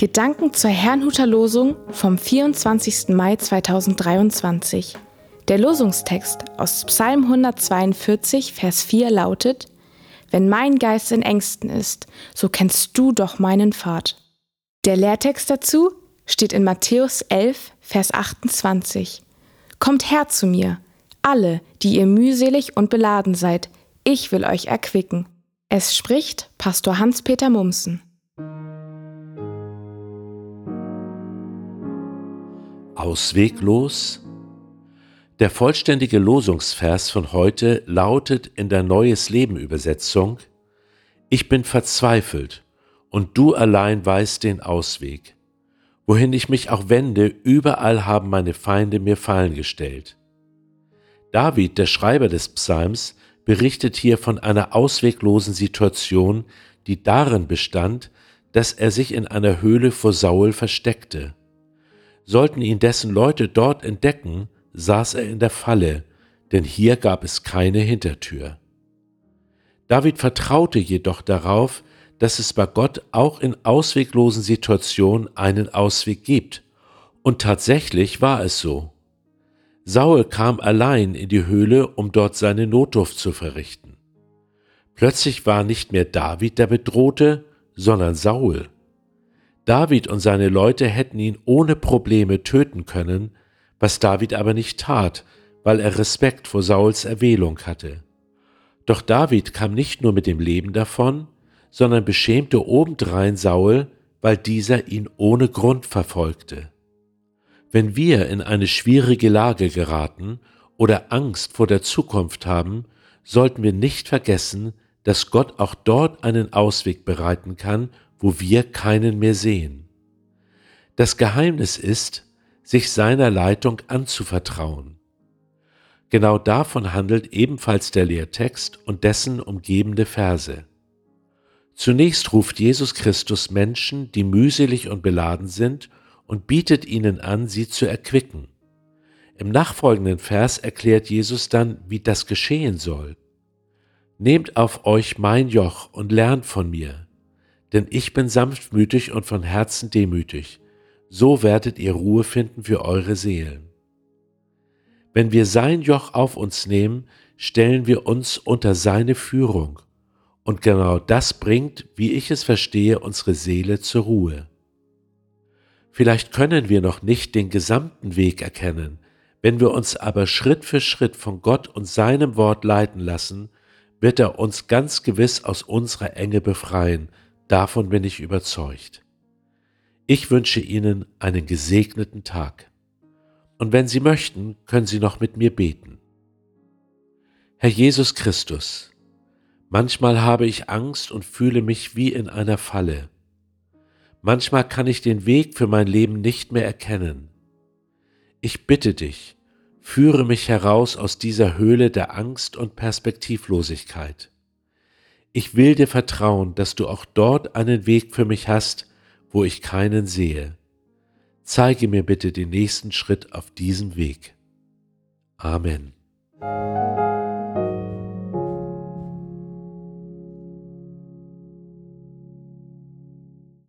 Gedanken zur Herrnhuter Losung vom 24. Mai 2023. Der Losungstext aus Psalm 142, Vers 4 lautet: Wenn mein Geist in Ängsten ist, so kennst du doch meinen Pfad. Der Lehrtext dazu steht in Matthäus 11, Vers 28. Kommt her zu mir, alle, die ihr mühselig und beladen seid, ich will euch erquicken. Es spricht Pastor Hans-Peter Mumsen. Ausweglos? Der vollständige Losungsvers von heute lautet in der Neues Leben Übersetzung Ich bin verzweifelt und du allein weißt den Ausweg. Wohin ich mich auch wende, überall haben meine Feinde mir Fallen gestellt. David, der Schreiber des Psalms, berichtet hier von einer ausweglosen Situation, die darin bestand, dass er sich in einer Höhle vor Saul versteckte. Sollten ihn dessen Leute dort entdecken, saß er in der Falle, denn hier gab es keine Hintertür. David vertraute jedoch darauf, dass es bei Gott auch in ausweglosen Situationen einen Ausweg gibt. Und tatsächlich war es so. Saul kam allein in die Höhle, um dort seine Notdurft zu verrichten. Plötzlich war nicht mehr David der Bedrohte, sondern Saul. David und seine Leute hätten ihn ohne Probleme töten können, was David aber nicht tat, weil er Respekt vor Sauls Erwählung hatte. Doch David kam nicht nur mit dem Leben davon, sondern beschämte obendrein Saul, weil dieser ihn ohne Grund verfolgte. Wenn wir in eine schwierige Lage geraten oder Angst vor der Zukunft haben, sollten wir nicht vergessen, dass Gott auch dort einen Ausweg bereiten kann wo wir keinen mehr sehen. Das Geheimnis ist, sich seiner Leitung anzuvertrauen. Genau davon handelt ebenfalls der Lehrtext und dessen umgebende Verse. Zunächst ruft Jesus Christus Menschen, die mühselig und beladen sind, und bietet ihnen an, sie zu erquicken. Im nachfolgenden Vers erklärt Jesus dann, wie das geschehen soll. Nehmt auf euch mein Joch und lernt von mir, denn ich bin sanftmütig und von Herzen demütig, so werdet ihr Ruhe finden für eure Seelen. Wenn wir sein Joch auf uns nehmen, stellen wir uns unter seine Führung, und genau das bringt, wie ich es verstehe, unsere Seele zur Ruhe. Vielleicht können wir noch nicht den gesamten Weg erkennen, wenn wir uns aber Schritt für Schritt von Gott und seinem Wort leiten lassen, wird er uns ganz gewiss aus unserer Enge befreien, Davon bin ich überzeugt. Ich wünsche Ihnen einen gesegneten Tag. Und wenn Sie möchten, können Sie noch mit mir beten. Herr Jesus Christus, manchmal habe ich Angst und fühle mich wie in einer Falle. Manchmal kann ich den Weg für mein Leben nicht mehr erkennen. Ich bitte dich, führe mich heraus aus dieser Höhle der Angst und Perspektivlosigkeit. Ich will dir vertrauen, dass du auch dort einen Weg für mich hast, wo ich keinen sehe. Zeige mir bitte den nächsten Schritt auf diesem Weg. Amen.